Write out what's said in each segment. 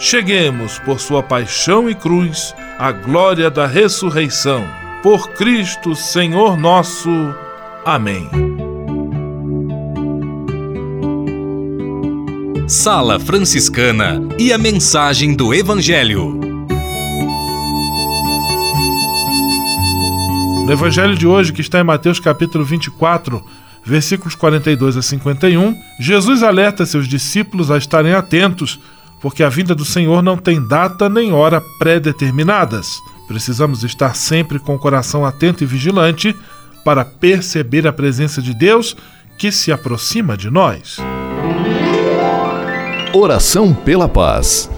cheguemos, por sua paixão e cruz, à glória da ressurreição. Por Cristo, Senhor nosso. Amém. Sala Franciscana e a mensagem do Evangelho. No Evangelho de hoje, que está em Mateus capítulo 24, versículos 42 a 51, Jesus alerta seus discípulos a estarem atentos, porque a vinda do Senhor não tem data nem hora pré-determinadas. Precisamos estar sempre com o coração atento e vigilante para perceber a presença de Deus que se aproxima de nós. Oração pela paz.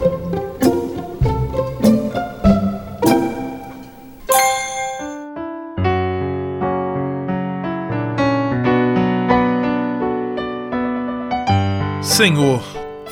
Senhor,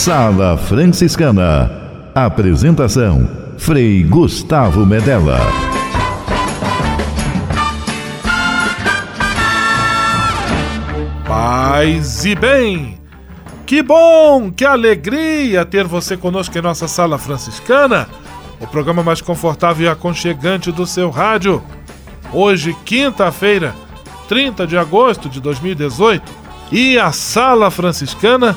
Sala Franciscana. Apresentação: Frei Gustavo Medella. Paz e bem! Que bom, que alegria ter você conosco em nossa Sala Franciscana, o programa mais confortável e aconchegante do seu rádio. Hoje, quinta-feira, 30 de agosto de 2018, e a Sala Franciscana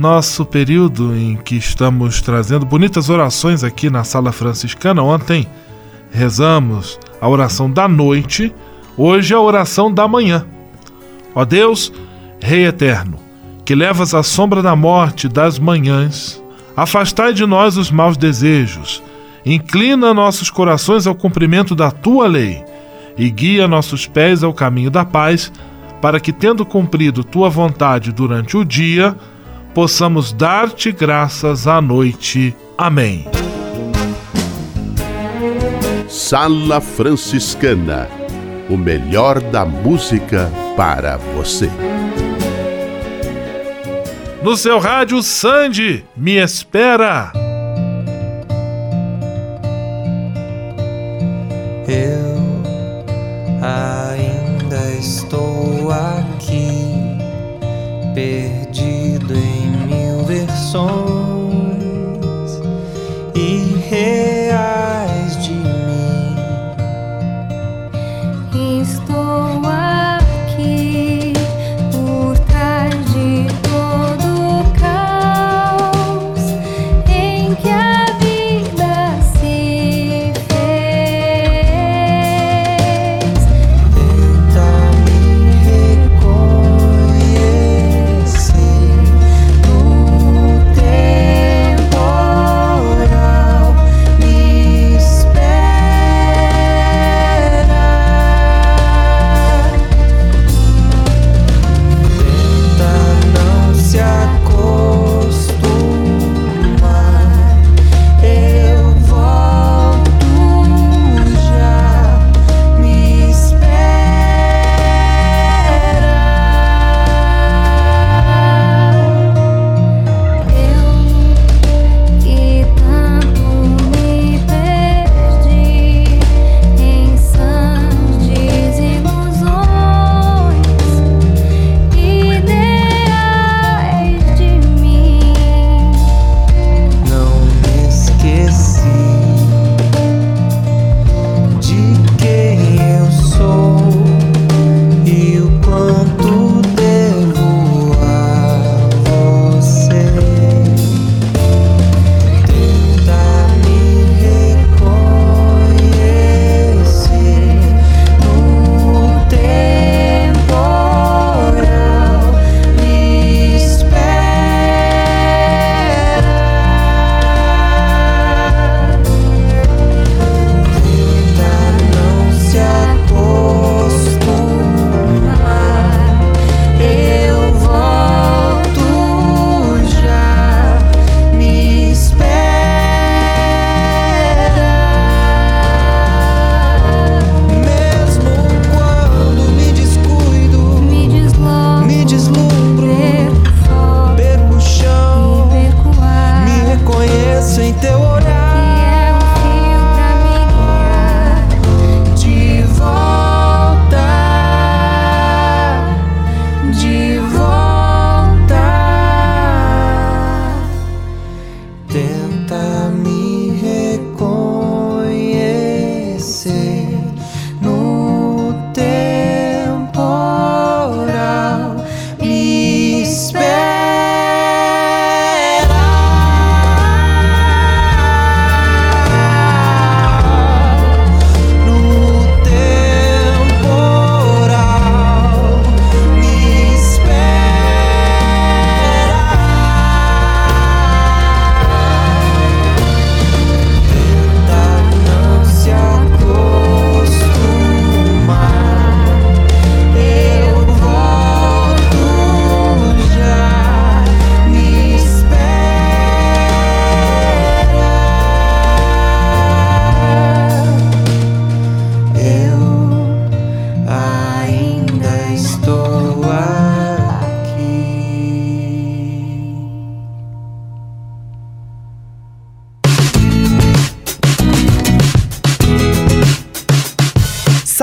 Nosso período em que estamos trazendo bonitas orações aqui na Sala Franciscana. Ontem rezamos a oração da noite, hoje a oração da manhã. Ó Deus, Rei eterno, que levas a sombra da morte das manhãs, afastai de nós os maus desejos, inclina nossos corações ao cumprimento da tua lei e guia nossos pés ao caminho da paz, para que, tendo cumprido tua vontade durante o dia, possamos dar-te graças à noite. Amém. Sala Franciscana o melhor da música para você. No seu rádio Sandy, me espera.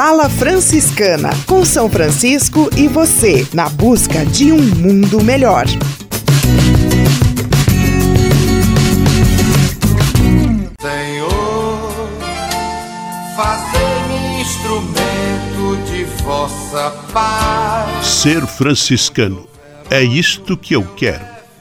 Sala Franciscana, com São Francisco e você, na busca de um mundo melhor. Senhor, fazei-me instrumento de vossa paz. Ser franciscano. É isto que eu quero.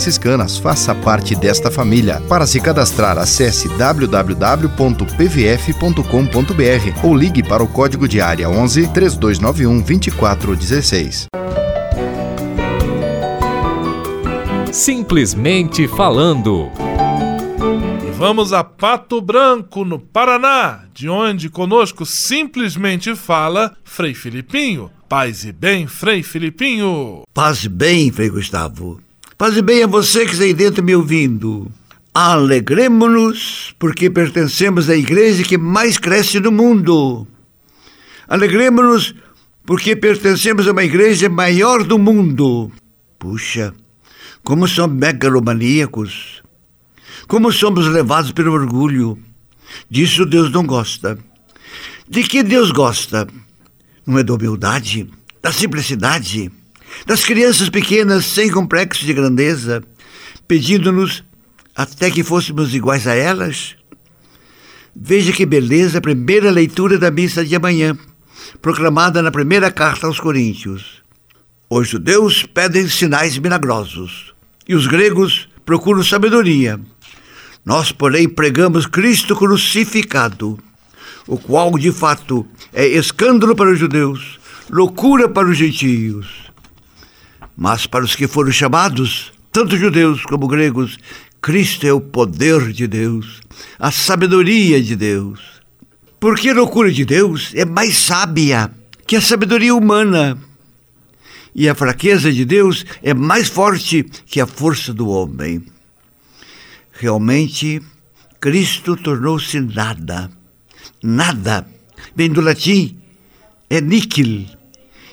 franciscanas. Faça parte desta família. Para se cadastrar, acesse www.pvf.com.br ou ligue para o código de área 11 3291 2416. Simplesmente falando. E vamos a Pato Branco, no Paraná, de onde conosco simplesmente fala Frei Filipinho. Paz e bem, Frei Filipinho. Paz e bem, Frei Gustavo. Paz e bem a você que está aí dentro me ouvindo. Alegremos-nos, porque pertencemos à igreja que mais cresce no mundo. Alegremos-nos, porque pertencemos a uma igreja maior do mundo. Puxa, como somos megalomaníacos. Como somos levados pelo orgulho. Disso Deus não gosta. De que Deus gosta? Não é da humildade, da simplicidade, das crianças pequenas sem complexo de grandeza, pedindo-nos até que fôssemos iguais a elas? Veja que beleza a primeira leitura da missa de amanhã, proclamada na primeira carta aos Coríntios. Os judeus pedem sinais milagrosos e os gregos procuram sabedoria. Nós, porém, pregamos Cristo crucificado, o qual, de fato, é escândalo para os judeus, loucura para os gentios. Mas para os que foram chamados, tanto judeus como gregos, Cristo é o poder de Deus, a sabedoria de Deus. Porque a loucura de Deus é mais sábia que a sabedoria humana. E a fraqueza de Deus é mais forte que a força do homem. Realmente, Cristo tornou-se nada. Nada. Vem do latim, é níquel.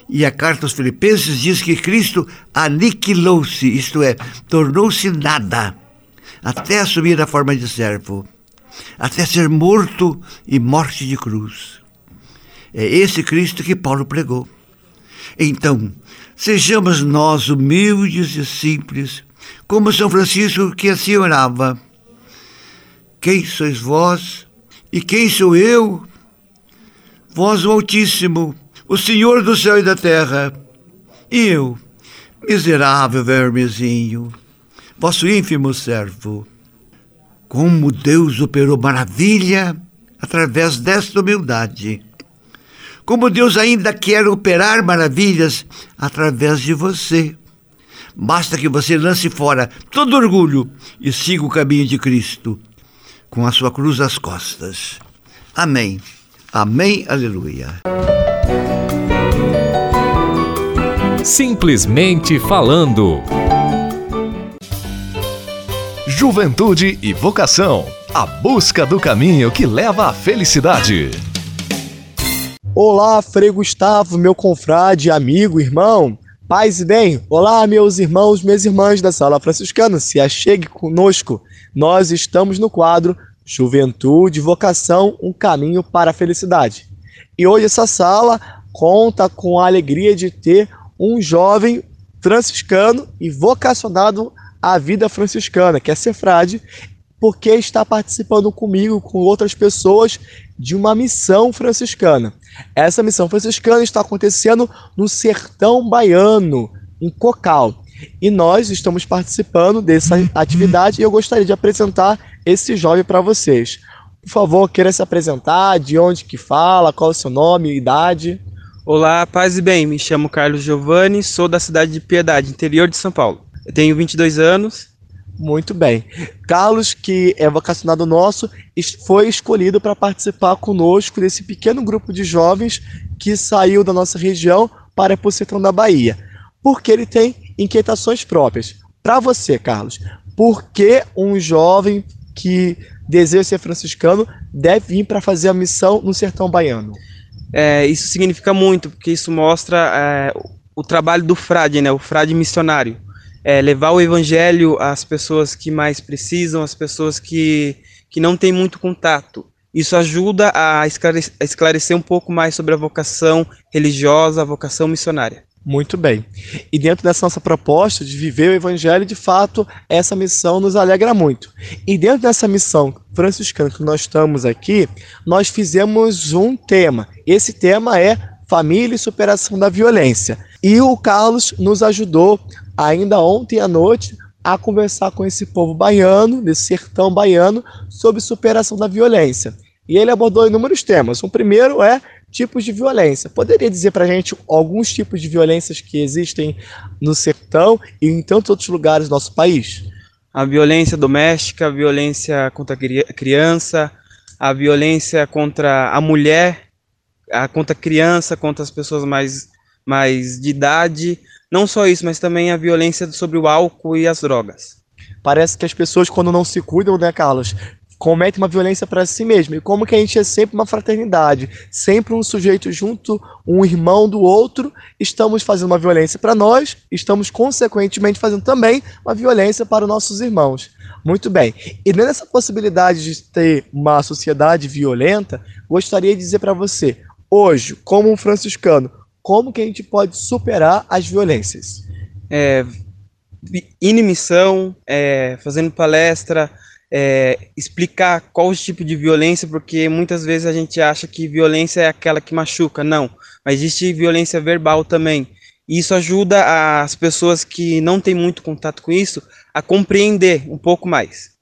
E a carta aos Filipenses diz que Cristo aniquilou-se, isto é, tornou-se nada, até assumir a forma de servo, até ser morto e morte de cruz. É esse Cristo que Paulo pregou. Então, sejamos nós humildes e simples, como São Francisco que assim orava. Quem sois vós e quem sou eu? Vós, o Altíssimo, o Senhor do céu e da terra, e eu, miserável vermezinho, vosso ínfimo servo. Como Deus operou maravilha através desta humildade. Como Deus ainda quer operar maravilhas através de você. Basta que você lance fora todo orgulho e siga o caminho de Cristo, com a sua cruz às costas. Amém. Amém. Aleluia. Simplesmente falando. Juventude e vocação. A busca do caminho que leva à felicidade. Olá, Frei Gustavo, meu confrade, amigo, irmão. Paz e bem. Olá, meus irmãos, minhas irmãs da Sala Franciscana. Se achegue conosco. Nós estamos no quadro Juventude e Vocação Um Caminho para a Felicidade. E hoje essa sala conta com a alegria de ter um jovem franciscano e vocacionado à vida franciscana, que é ser frade, porque está participando comigo, com outras pessoas, de uma missão franciscana. Essa missão franciscana está acontecendo no sertão baiano, em Cocal. E nós estamos participando dessa atividade e eu gostaria de apresentar esse jovem para vocês. Por favor, queira se apresentar, de onde que fala, qual é o seu nome, idade. Olá, paz e bem, me chamo Carlos Giovanni, sou da cidade de Piedade, interior de São Paulo. Eu tenho 22 anos. Muito bem. Carlos, que é vocacionado nosso, foi escolhido para participar conosco desse pequeno grupo de jovens que saiu da nossa região para o sertão da Bahia. Porque ele tem inquietações próprias. Para você, Carlos, por que um jovem que deseja ser franciscano deve vir para fazer a missão no sertão baiano? É, isso significa muito, porque isso mostra é, o trabalho do frade, né, o frade missionário. É, levar o evangelho às pessoas que mais precisam, às pessoas que, que não têm muito contato. Isso ajuda a esclarecer, a esclarecer um pouco mais sobre a vocação religiosa, a vocação missionária. Muito bem. E dentro dessa nossa proposta de viver o Evangelho, de fato, essa missão nos alegra muito. E dentro dessa missão franciscana que nós estamos aqui, nós fizemos um tema. Esse tema é Família e Superação da Violência. E o Carlos nos ajudou, ainda ontem à noite, a conversar com esse povo baiano, desse sertão baiano, sobre superação da violência. E ele abordou inúmeros temas. O primeiro é tipos de violência. Poderia dizer para a gente alguns tipos de violências que existem no sertão e em tantos outros lugares do nosso país? A violência doméstica, a violência contra a criança, a violência contra a mulher, a contra a criança, contra as pessoas mais, mais de idade. Não só isso, mas também a violência sobre o álcool e as drogas. Parece que as pessoas, quando não se cuidam, né, Carlos, comete uma violência para si mesmo. E como que a gente é sempre uma fraternidade, sempre um sujeito junto, um irmão do outro, estamos fazendo uma violência para nós, estamos consequentemente fazendo também uma violência para os nossos irmãos. Muito bem. E nessa possibilidade de ter uma sociedade violenta, gostaria de dizer para você, hoje, como um franciscano, como que a gente pode superar as violências? É, inimissão, é, fazendo palestra, é, explicar qual o tipo de violência, porque muitas vezes a gente acha que violência é aquela que machuca. Não, mas existe violência verbal também. E isso ajuda as pessoas que não têm muito contato com isso a compreender um pouco mais.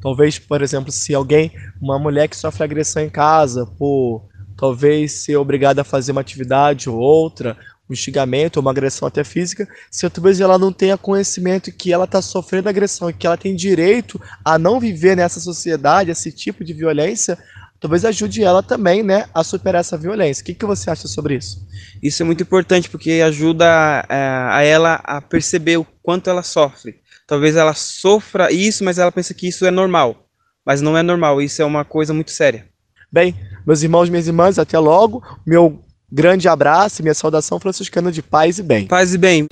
Talvez, por exemplo, se alguém, uma mulher que sofre agressão em casa, por talvez ser obrigada a fazer uma atividade ou outra, um xingamento, uma agressão até física, se talvez ela não tenha conhecimento que ela está sofrendo agressão e que ela tem direito a não viver nessa sociedade, esse tipo de violência, talvez ajude ela também né, a superar essa violência. O que, que você acha sobre isso? Isso é muito importante porque ajuda é, a ela a perceber o quanto ela sofre. Talvez ela sofra isso, mas ela pensa que isso é normal. Mas não é normal, isso é uma coisa muito séria. Bem, meus irmãos, minhas irmãs, até logo. Meu Grande abraço e minha saudação franciscana de paz e bem. Paz e bem.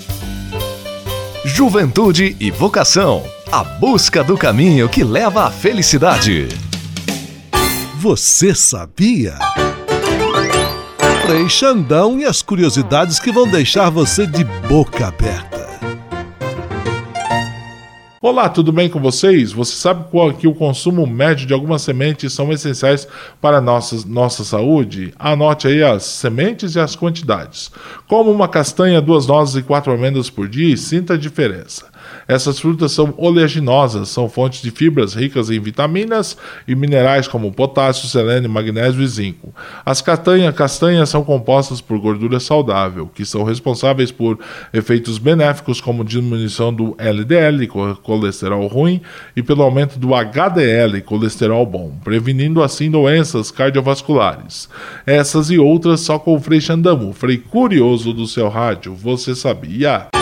Juventude e vocação. A busca do caminho que leva à felicidade. Você sabia? Frei Xandão e as curiosidades que vão deixar você de boca aberta. Olá, tudo bem com vocês? Você sabe qual que o consumo médio de algumas sementes são essenciais para nossa, nossa saúde? Anote aí as sementes e as quantidades. Como uma castanha, duas nozes e quatro amêndoas por dia e sinta a diferença. Essas frutas são oleaginosas, são fontes de fibras ricas em vitaminas e minerais como potássio, selênio, magnésio e zinco. As castanha, castanhas são compostas por gordura saudável, que são responsáveis por efeitos benéficos como diminuição do LDL, colesterol ruim, e pelo aumento do HDL, colesterol bom, prevenindo assim doenças cardiovasculares. Essas e outras só com o Frei Xandamo, Frei Curioso do seu rádio. Você sabia?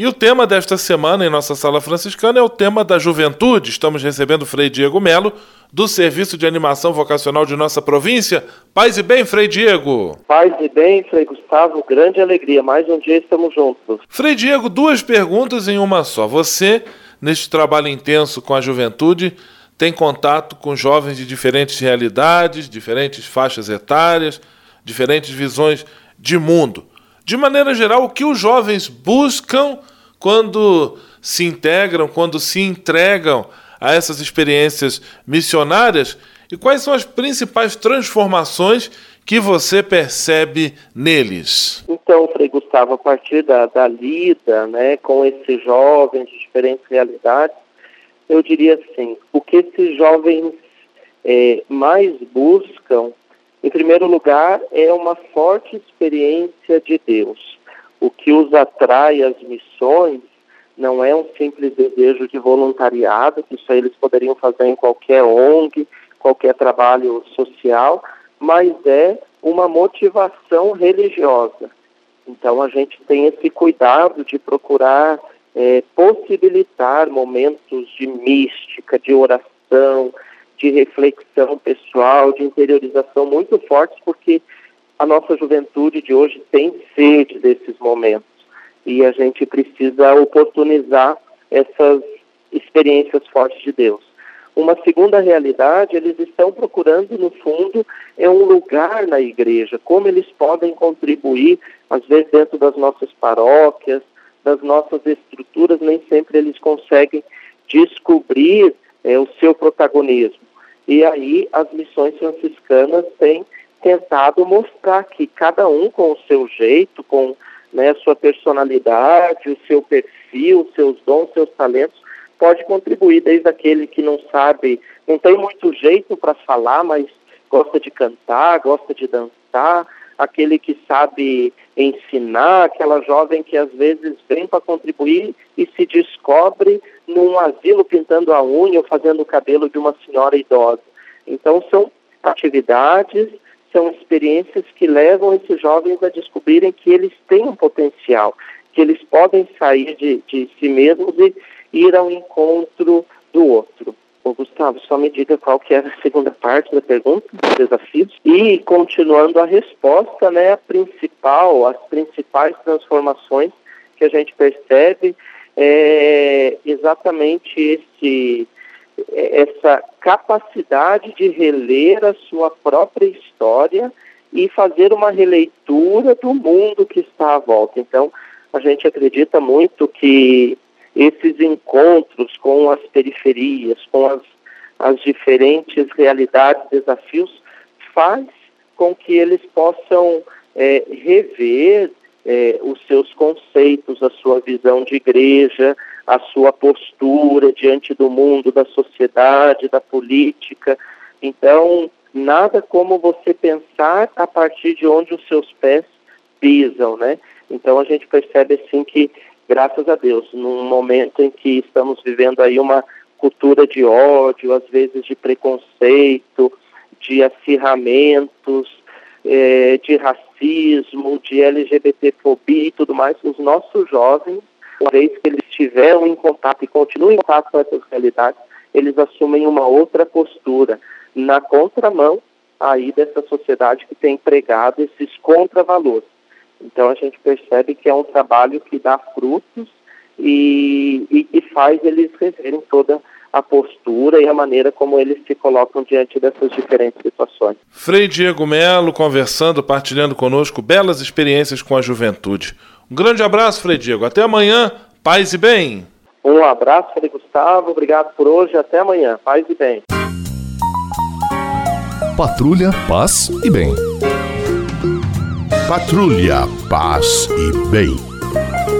E o tema desta semana em nossa sala franciscana é o tema da juventude. Estamos recebendo o Frei Diego Melo, do Serviço de Animação Vocacional de nossa província. Paz e bem, Frei Diego. Paz e bem, Frei Gustavo. Grande alegria. Mais um dia estamos juntos. Frei Diego, duas perguntas em uma só. Você, neste trabalho intenso com a juventude, tem contato com jovens de diferentes realidades, diferentes faixas etárias, diferentes visões de mundo. De maneira geral, o que os jovens buscam quando se integram, quando se entregam a essas experiências missionárias e quais são as principais transformações que você percebe neles? Então, Frei Gustavo, a partir da, da lida né, com esses jovens de diferentes realidades, eu diria assim: o que esses jovens é, mais buscam, em primeiro lugar, é uma forte experiência de Deus o que os atrai às missões não é um simples desejo de voluntariado, que isso eles poderiam fazer em qualquer ONG, qualquer trabalho social, mas é uma motivação religiosa. Então a gente tem esse cuidado de procurar é, possibilitar momentos de mística, de oração, de reflexão pessoal, de interiorização muito fortes, porque a nossa juventude de hoje tem sede desses momentos e a gente precisa oportunizar essas experiências fortes de Deus. Uma segunda realidade, eles estão procurando, no fundo, é um lugar na igreja, como eles podem contribuir, às vezes dentro das nossas paróquias, das nossas estruturas, nem sempre eles conseguem descobrir é, o seu protagonismo. E aí as missões franciscanas têm tentado mostrar que cada um com o seu jeito, com né, a sua personalidade, o seu perfil, seus dons, seus talentos, pode contribuir, desde aquele que não sabe, não tem muito jeito para falar, mas gosta de cantar, gosta de dançar, aquele que sabe ensinar, aquela jovem que às vezes vem para contribuir e se descobre num asilo pintando a unha ou fazendo o cabelo de uma senhora idosa. Então são atividades são experiências que levam esses jovens a descobrirem que eles têm um potencial, que eles podem sair de, de si mesmos e, ir ao encontro do outro. Ô, Gustavo, só me diga qual que era a segunda parte da pergunta, dos desafios. E, continuando a resposta, né, a principal, as principais transformações que a gente percebe é exatamente esse, essa capacidade de reler a sua própria história e fazer uma releitura do mundo que está à volta. Então, a gente acredita muito que esses encontros com as periferias, com as, as diferentes realidades, desafios, faz com que eles possam é, rever é, os seus conceitos, a sua visão de igreja, a sua postura diante do mundo, da sociedade, da política. Então, nada como você pensar a partir de onde os seus pés pisam, né? Então a gente percebe assim que, graças a Deus, num momento em que estamos vivendo aí uma cultura de ódio, às vezes de preconceito, de acirramentos, eh, de racismo, de LGBTfobia e tudo mais, os nossos jovens, uma vez que eles estiveram em contato e continuam em contato com essas realidades, eles assumem uma outra postura na contramão aí dessa sociedade que tem pregado esses contravalores. Então a gente percebe que é um trabalho que dá frutos e, e, e faz eles reverem toda a postura e a maneira como eles se colocam diante dessas diferentes situações. Frei Diego Melo conversando, partilhando conosco belas experiências com a juventude. Um grande abraço, Frei Diego. Até amanhã. Paz e bem. Um abraço, Frei Gustavo. Obrigado por hoje. Até amanhã. Paz e bem. Patrulha, paz e bem. Patrulha, paz e bem.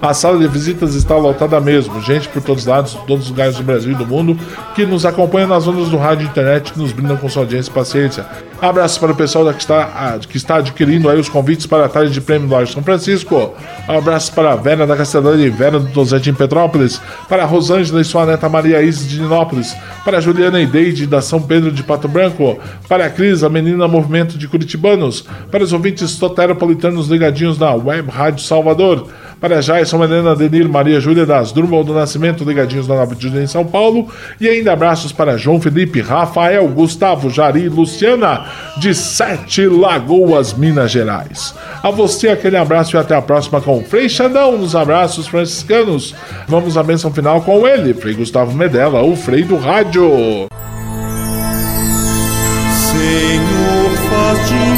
a sala de visitas está lotada mesmo, gente por todos os lados, todos os lugares do Brasil e do mundo, que nos acompanha nas ondas do rádio e internet, que nos brindam com sua audiência e paciência. Abraço para o pessoal que está, que está adquirindo aí os convites para a tarde de prêmio Largo São Francisco. Abraço para a Vera da Castelanha e Vera do Dosete em Petrópolis, para a Rosângela e sua neta Maria Isis de Ninópolis, para a Juliana e Deide da São Pedro de Pato Branco, para a Cris, a menina Movimento de Curitibanos, para os ouvintes toteropolitanos ligadinhos na Web Rádio Salvador, para Jason Helena Denir Maria Júlia das Drummond do Nascimento, ligadinhos na Nova em São Paulo. E ainda abraços para João Felipe, Rafael, Gustavo, Jari Luciana, de Sete Lagoas, Minas Gerais. A você aquele abraço e até a próxima com o Frei Xandão nos abraços franciscanos. Vamos à bênção final com ele, Frei Gustavo Medella, o Frei do Rádio. Senhor, faz de